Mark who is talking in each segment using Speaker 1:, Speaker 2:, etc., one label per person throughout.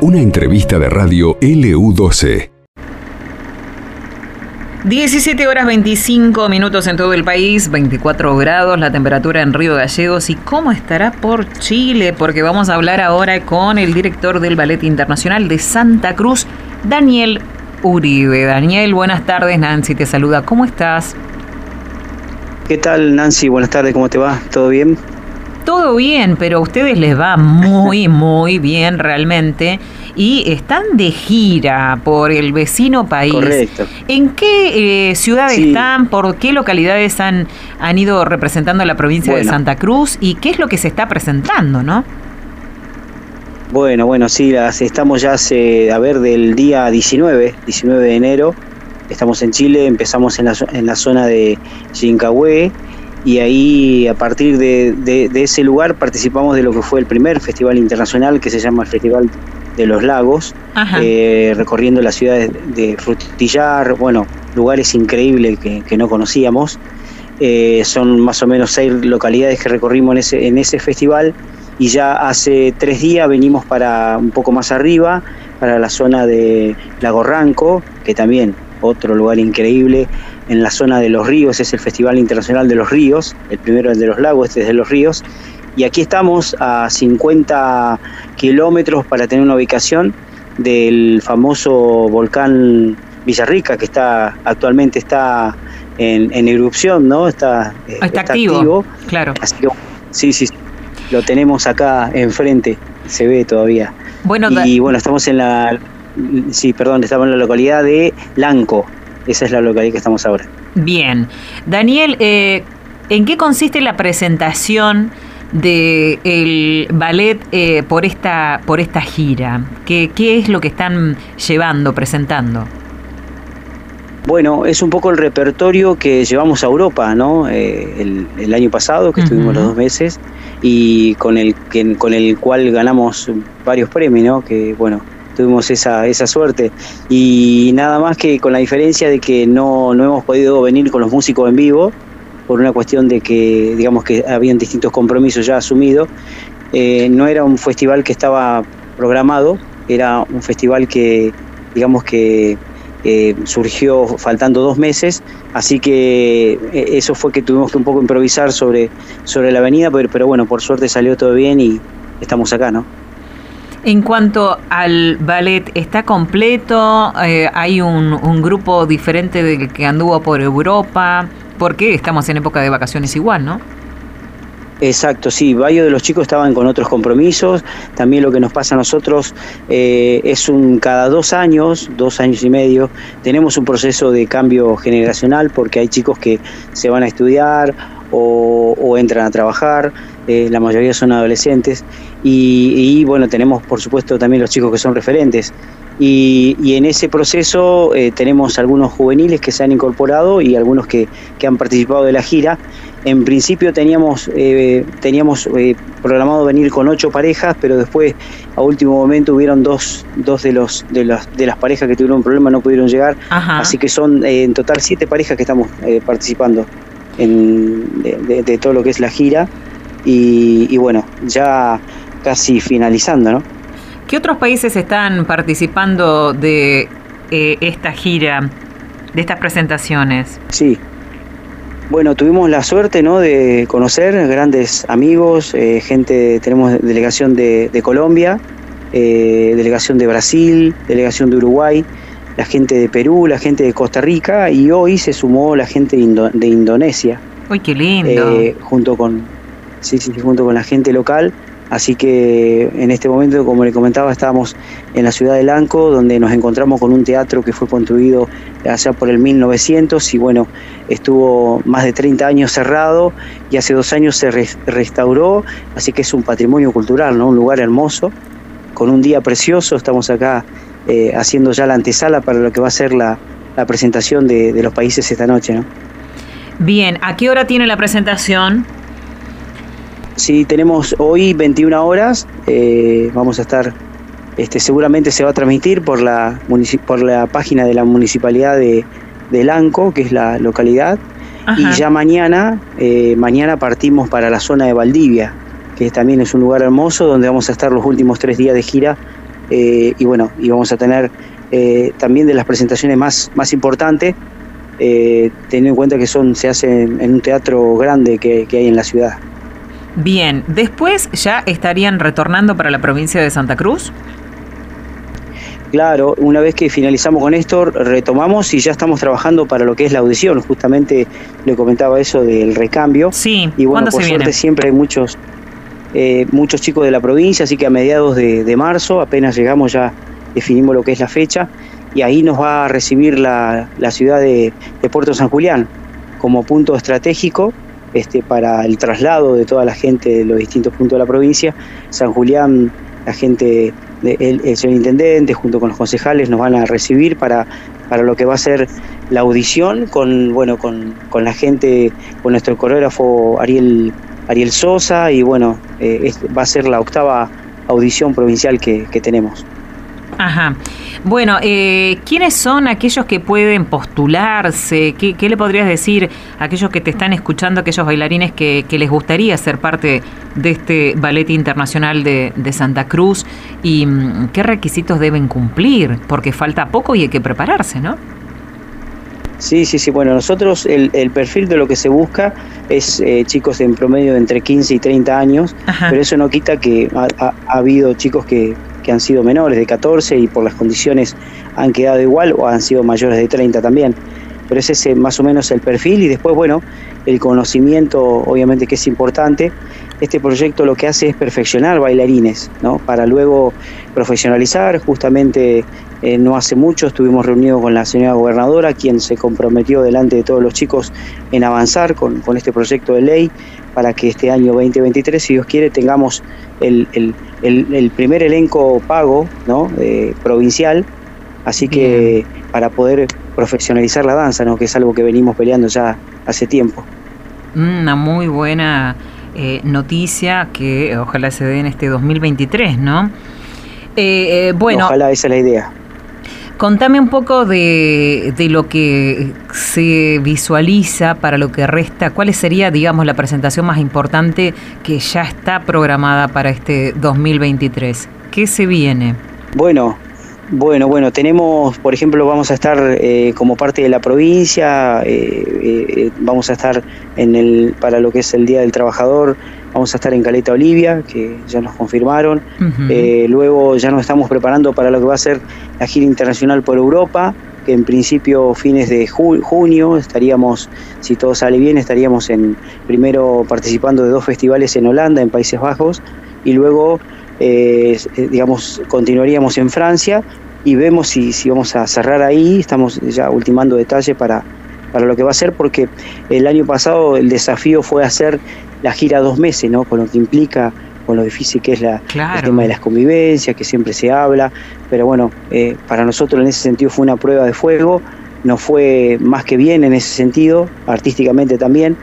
Speaker 1: Una entrevista de radio LU12.
Speaker 2: 17 horas 25 minutos en todo el país, 24 grados la temperatura en Río Gallegos y cómo estará por Chile, porque vamos a hablar ahora con el director del Ballet Internacional de Santa Cruz, Daniel Uribe. Daniel, buenas tardes, Nancy te saluda, ¿cómo estás?
Speaker 3: ¿Qué tal Nancy? Buenas tardes, ¿cómo te va? ¿Todo bien?
Speaker 2: Todo bien, pero a ustedes les va muy, muy bien realmente y están de gira por el vecino país.
Speaker 3: Correcto.
Speaker 2: ¿En qué eh, ciudad están? ¿Por qué localidades han, han ido representando a la provincia de Santa Cruz? ¿Y qué es lo que se está presentando, no?
Speaker 3: Bueno, bueno, sí, las, estamos ya hace, a ver, del día 19, 19 de enero, estamos en Chile, empezamos en la, en la zona de Chincahue y ahí a partir de, ese lugar participamos de lo que fue el primer festival internacional que se llama el Festival de los Lagos, eh, recorriendo las ciudades de Frutillar, bueno, lugares increíbles que, no conocíamos. Eh, son más o menos seis localidades que recorrimos en ese, en ese festival y ya hace tres días venimos para un poco más arriba, para la zona de Lago Ranco, que también otro lugar increíble, en la zona de los ríos, es el Festival Internacional de los Ríos, el primero es de los lagos, este es de los ríos, y aquí estamos a 50 kilómetros para tener una ubicación del famoso volcán Villarrica, que está actualmente está en, erupción, ¿no?
Speaker 2: Está, eh, está, activo, claro.
Speaker 3: sí, sí, lo tenemos acá enfrente, se ve todavía. Bueno, y bueno, estamos en la, sí, perdón, estamos en la localidad de Lanco, esa es la localidad que estamos ahora.
Speaker 2: Bien. Daniel, eh, ¿en qué consiste la presentación del ballet eh, por, esta, por esta gira? ¿Qué, ¿Qué es lo que están llevando, presentando?
Speaker 3: Bueno, es un poco el repertorio que llevamos a Europa, ¿no? Eh, el, año pasado, que estuvimos los dos meses, y con el, que, con el cual ganamos varios premios, ¿no? Que, bueno, tuvimos esa, esa suerte. Y nada más que con la diferencia de que no, no hemos podido venir con los músicos en vivo, por una cuestión de que, digamos que habían distintos compromisos ya asumidos. Eh, no era un festival que estaba programado, era un festival que, digamos que eh, surgió faltando dos meses, así que eh, eso fue que tuvimos que un poco improvisar sobre, sobre la avenida, pero, pero bueno, por suerte salió todo bien y estamos acá, ¿no?
Speaker 2: En cuanto al ballet, ¿está completo? Eh, ¿Hay un, grupo diferente del que anduvo por Europa? Porque estamos en época de vacaciones igual, ¿no?
Speaker 3: Exacto, sí, varios de los chicos estaban con otros compromisos. También lo que nos pasa a nosotros eh, es un cada dos años, dos años y medio, tenemos un proceso de cambio generacional porque hay chicos que se van a estudiar o, entran a trabajar, eh, la mayoría son adolescentes y, bueno, tenemos por supuesto también los chicos que son referentes y, en ese proceso eh, tenemos algunos juveniles que se han incorporado y algunos que, han participado de la gira. En principio teníamos, eh, teníamos programado venir con ocho parejas, pero después a último momento hubieron dos, dos de, los, de, las, de las parejas que tuvieron un problema, no pudieron llegar. Así que son en total siete parejas que estamos participando en, de, todo lo que es la gira y, bueno, ya casi finalizando, ¿no?
Speaker 2: ¿Qué otros países están participando de eh, esta gira, de estas presentaciones?
Speaker 3: Sí, bueno, tuvimos la suerte ¿no? de conocer grandes amigos, eh, gente, tenemos delegación de, Colombia, eh, delegación de Brasil, delegación de Uruguay, la gente de Perú, la gente de Costa Rica y hoy se sumó la gente de, Indonesia.
Speaker 2: ¡Uy, qué lindo!
Speaker 3: Junto, con, sí, sí, junto con la gente local. Así que en este momento, como le comentaba, estábamos en la ciudad de Lanco, donde nos encontramos con un teatro que fue construido allá por el 1900 y bueno, estuvo más de 30 años cerrado y hace dos años se restauró, así que es un patrimonio cultural, ¿no? un lugar hermoso, con un día precioso, estamos acá eh, haciendo ya la antesala para lo que va a ser la, presentación de, los países esta noche. ¿no?
Speaker 2: Bien, ¿a qué hora tiene la presentación?
Speaker 3: Sí, tenemos hoy 21 horas, eh, vamos a estar, este, seguramente se va a transmitir por la, por la página de la municipalidad de, de Lanco, que es la localidad, y ya mañana, eh, mañana partimos para la zona de Valdivia, que también es un lugar hermoso donde vamos a estar los últimos tres días de gira eh, y bueno, y vamos a tener también de las presentaciones más, más importantes, teniendo en cuenta que son se hacen en un teatro grande que, que hay en la ciudad.
Speaker 2: Bien, después ya estarían retornando para la provincia de Santa Cruz.
Speaker 3: Claro, una vez que finalizamos con esto, retomamos y ya estamos trabajando para lo que es la audición. Justamente le comentaba eso del recambio.
Speaker 2: Sí,
Speaker 3: y bueno,
Speaker 2: ¿cuándo
Speaker 3: por
Speaker 2: se
Speaker 3: suerte
Speaker 2: viene?
Speaker 3: siempre hay muchos, eh, muchos chicos de la provincia, así que a mediados de, de marzo, apenas llegamos ya definimos lo que es la fecha y ahí nos va a recibir la, la ciudad de, de Puerto San Julián como punto estratégico este, para el traslado de toda la gente de los distintos puntos de la provincia. San Julián, la gente, de- el, el señor intendente junto con los concejales nos van a recibir para, para lo que va a ser la audición con, bueno, con, con la gente, con nuestro coreógrafo Ariel, Ariel Sosa y bueno, eh, va a ser la octava audición provincial que tenemos.
Speaker 2: Ajá. Bueno, eh, ¿quiénes son aquellos que pueden postularse? ¿Qué, qué le podrías decir a aquellos que te están escuchando, aquellos bailarines que, que les gustaría ser parte de este ballet internacional de, de Santa Cruz? ¿Y mm, qué requisitos deben cumplir? Porque falta poco y hay que prepararse, ¿no?
Speaker 3: Sí, sí, sí. Bueno, nosotros el, el perfil de lo que se busca es eh, chicos en promedio de entre 15 y 30 años,
Speaker 2: Ajá.
Speaker 3: pero eso no quita que ha, ha- ha habido chicos que, que han sido menores de 14 y por las condiciones han quedado igual o han sido mayores de 30 también. Pero ese es eh, más o menos el perfil y después, bueno, el conocimiento obviamente que es importante. Este proyecto lo que hace es perfeccionar bailarines, ¿no? Para luego profesionalizar. Justamente eh, no hace mucho estuvimos reunidos con la señora gobernadora, quien se comprometió delante de todos los chicos en avanzar con, con este proyecto de ley para que este año 2023, si Dios quiere, tengamos el, el- el- el primer elenco pago ¿no? Eh, provincial, así que para poder profesionalizar la danza, ¿no? que es algo que venimos peleando ya hace tiempo.
Speaker 2: Una muy buena eh, noticia que ojalá se dé en este 2023, ¿no? Eh, eh, bueno,
Speaker 3: Ojalá esa es la idea.
Speaker 2: Contame un poco de, de lo que se visualiza para lo que resta. ¿Cuál sería, digamos, la presentación más importante que ya está programada para este 2023? ¿Qué se viene?
Speaker 3: Bueno, bueno, bueno, tenemos, por ejemplo, vamos a estar eh, como parte de la provincia, eh, eh, vamos a estar en el, para lo que es el Día del Trabajador, vamos a estar en Caleta Olivia, que ya nos confirmaron. Eh, luego ya nos estamos preparando para lo que va a ser la gira internacional por Europa, que en principio fines de ju- junio estaríamos, si todo sale bien, estaríamos en primero participando de dos festivales en Holanda, en Países Bajos, y luego, eh, eh, digamos, continuaríamos en Francia y vemos si, si vamos a cerrar ahí, estamos ya ultimando detalles para, para lo que va a ser, porque el año pasado el desafío fue hacer la gira dos meses, ¿no? Con lo que implica, con lo difícil que es la, el tema de las convivencias, que siempre se habla, pero bueno, eh, para nosotros en ese sentido fue una prueba de fuego, nos fue más que bien en ese sentido, artísticamente también,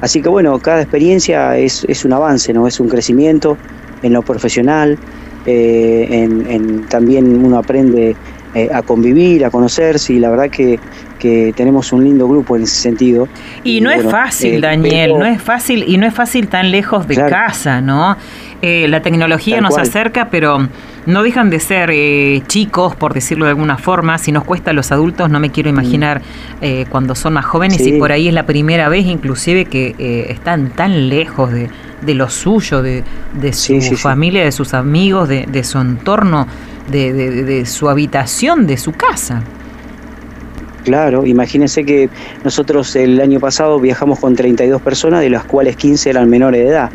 Speaker 3: así que bueno, cada experiencia es, es un avance, ¿no? Es un crecimiento en lo profesional, eh, en, en- también uno aprende eh, a convivir, a conocerse y la verdad que, que tenemos un lindo grupo en ese sentido.
Speaker 2: Y no es fácil,
Speaker 3: eh,
Speaker 2: Daniel,
Speaker 3: pero-
Speaker 2: no es fácil y no es fácil tan lejos de
Speaker 3: Claro.
Speaker 2: casa, ¿no? Eh, la tecnología nos
Speaker 3: cual.
Speaker 2: acerca, pero no dejan de ser eh, chicos, por decirlo de alguna forma. Si nos cuesta a los adultos, no me quiero imaginar eh, cuando son más jóvenes
Speaker 3: Mm. Sí.
Speaker 2: y por ahí es la primera vez inclusive que eh, están tan lejos de, de lo suyo, de, de su
Speaker 3: Sí, sí, sí.
Speaker 2: familia, de sus amigos, de, de su entorno, de, de- de- su habitación, de su casa.
Speaker 3: Claro, imagínense que nosotros el año pasado viajamos con 32 personas, de las cuales 15 eran menores de edad.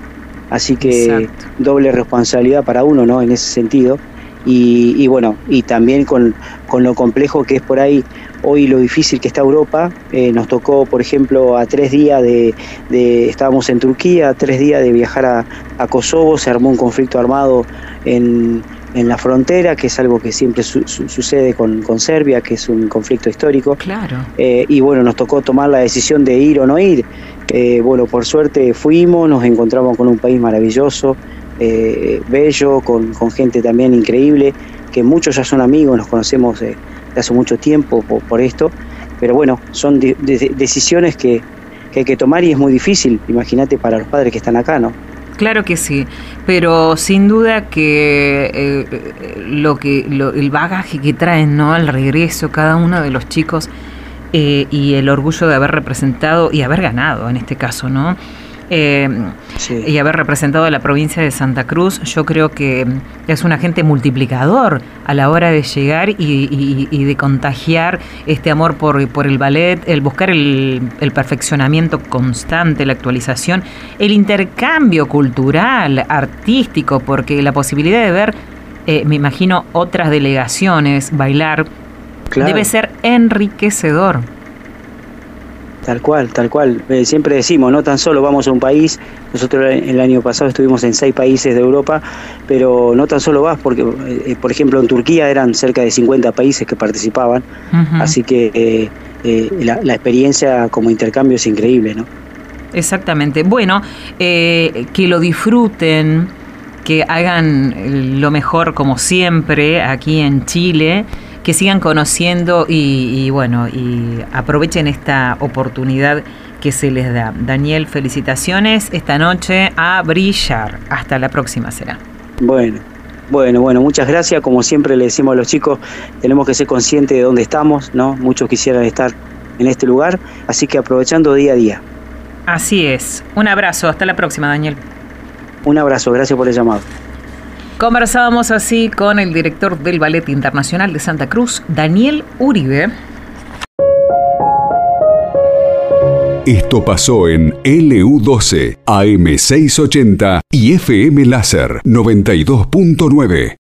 Speaker 3: Así que
Speaker 2: Exacto.
Speaker 3: doble responsabilidad para uno, ¿no? En ese sentido. Y, y bueno, y también con, con lo complejo que es por ahí hoy lo difícil que está Europa. Eh, nos tocó, por ejemplo, a tres días de, de- estábamos en Turquía, a tres días de viajar a, a Kosovo, se armó un conflicto armado en, en la frontera, que es algo que siempre su- su- sucede con, con Serbia, que es un conflicto histórico.
Speaker 2: Claro.
Speaker 3: Eh, y bueno, nos tocó tomar la decisión de ir o no ir. Eh, bueno, por suerte fuimos, nos encontramos con un país maravilloso, eh, bello, con, con gente también increíble, que muchos ya son amigos, nos conocemos de hace mucho tiempo por, por esto, pero bueno, son de- de- decisiones que, que hay que tomar y es muy difícil, imagínate para los padres que están acá, ¿no?
Speaker 2: Claro que sí, pero sin duda que eh, lo que el bagaje que traen no al regreso cada uno de los chicos eh, y el orgullo de haber representado y haber ganado en este caso, ¿no? Eh, y haber representado a la provincia de Santa Cruz, yo creo que es un agente multiplicador a la hora de llegar y, de contagiar este amor por, por el ballet, el buscar el, perfeccionamiento constante, la actualización, el intercambio cultural, artístico, porque la posibilidad de ver, eh, me imagino, otras delegaciones bailar, debe ser enriquecedor.
Speaker 3: Tal cual, tal cual. Eh, siempre decimos, no tan solo vamos a un país, nosotros el año pasado estuvimos en seis países de Europa, pero no tan solo vas, porque, eh, por ejemplo, en Turquía eran cerca de 50 países que participaban, así que eh, la, experiencia como intercambio es increíble, ¿no?
Speaker 2: Exactamente. Bueno, que lo disfruten, que hagan lo mejor como siempre aquí en Chile que sigan conociendo y, bueno, y aprovechen esta oportunidad que se les da. Daniel, felicitaciones esta noche a brillar. Hasta la próxima será.
Speaker 3: Bueno, bueno, bueno, muchas gracias. Como siempre le decimos a los chicos, tenemos que ser conscientes de dónde estamos, ¿no? Muchos quisieran estar en este lugar, así que aprovechando día a día.
Speaker 2: Así es. Un abrazo, hasta la próxima, Daniel.
Speaker 3: Un abrazo, gracias por el llamado.
Speaker 2: Conversábamos así con el director del Ballet Internacional de Santa Cruz, Daniel Uribe.
Speaker 1: Esto pasó en LU12, AM680 y FM Láser 92.9.